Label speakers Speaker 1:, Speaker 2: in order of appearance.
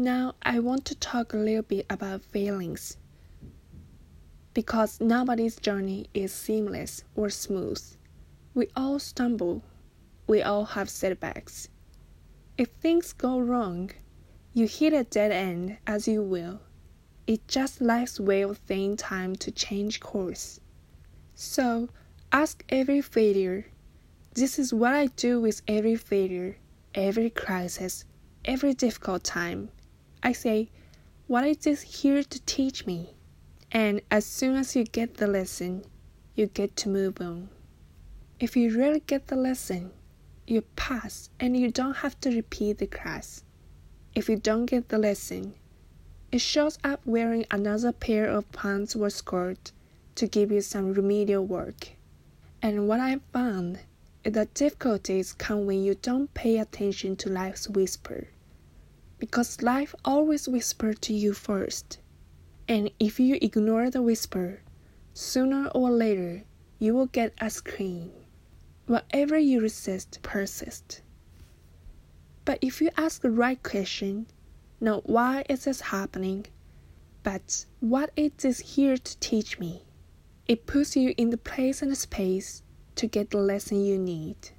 Speaker 1: Now I want to talk a little bit about feelings. Because nobody's journey is seamless or smooth. We all stumble. We all have setbacks. If things go wrong, you hit a dead end as you will. It's just life's way of saying time to change course. So ask every failure. This is what I do with every failure, every crisis, every difficult time. I say, what is this here to teach me? And as soon as you get the lesson, you get to move on. If you really get the lesson, you pass and you don't have to repeat the class. If you don't get the lesson, it shows up wearing another pair of pants or skirt to give you some remedial work. And what I've found is that difficulties come when you don't pay attention to life's whisper. Because life always whispers to you first. And if you ignore the whisper, sooner or later you will get a scream. Whatever you resist persists. But if you ask the right question, not why is this happening, but what is this here to teach me, it puts you in the place and space to get the lesson you need.